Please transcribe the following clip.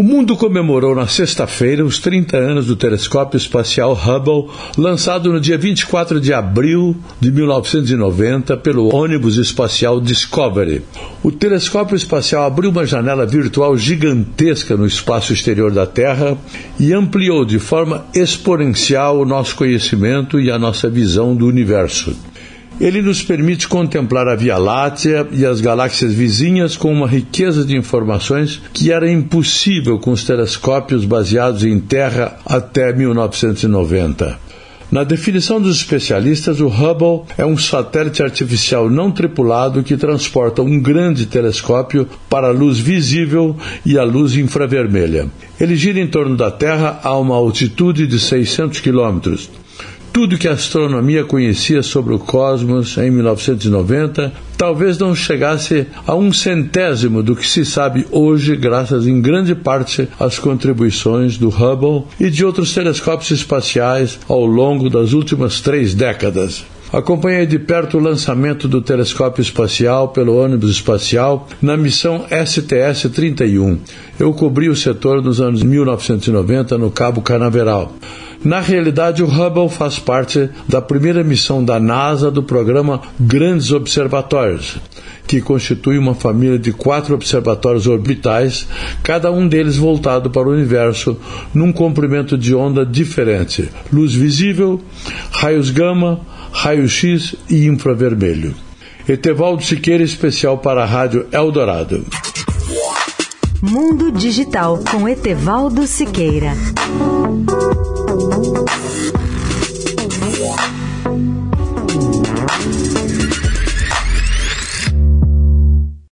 O mundo comemorou na sexta-feira os 30 anos do telescópio espacial Hubble, lançado no dia 24 de abril de 1990 pelo ônibus espacial Discovery. O telescópio espacial abriu uma janela virtual gigantesca no espaço exterior da Terra e ampliou de forma exponencial o nosso conhecimento e a nossa visão do universo. Ele nos permite contemplar a Via Láctea e as galáxias vizinhas com uma riqueza de informações que era impossível com os telescópios baseados em Terra até 1990. Na definição dos especialistas, o Hubble é um satélite artificial não tripulado que transporta um grande telescópio para a luz visível e a luz infravermelha. Ele gira em torno da Terra a uma altitude de 600 quilômetros tudo que a astronomia conhecia sobre o cosmos em 1990 talvez não chegasse a um centésimo do que se sabe hoje, graças em grande parte às contribuições do Hubble e de outros telescópios espaciais ao longo das últimas três décadas. Acompanhei de perto o lançamento do telescópio espacial pelo ônibus espacial na missão STS-31. Eu cobri o setor nos anos 1990 no Cabo Canaveral. Na realidade, o Hubble faz parte da primeira missão da NASA do programa Grandes Observatórios, que constitui uma família de quatro observatórios orbitais, cada um deles voltado para o universo, num comprimento de onda diferente: luz visível, raios gama, raio-x e infravermelho. Etevaldo Siqueira, especial para a Rádio Eldorado. Mundo Digital com Etevaldo Siqueira.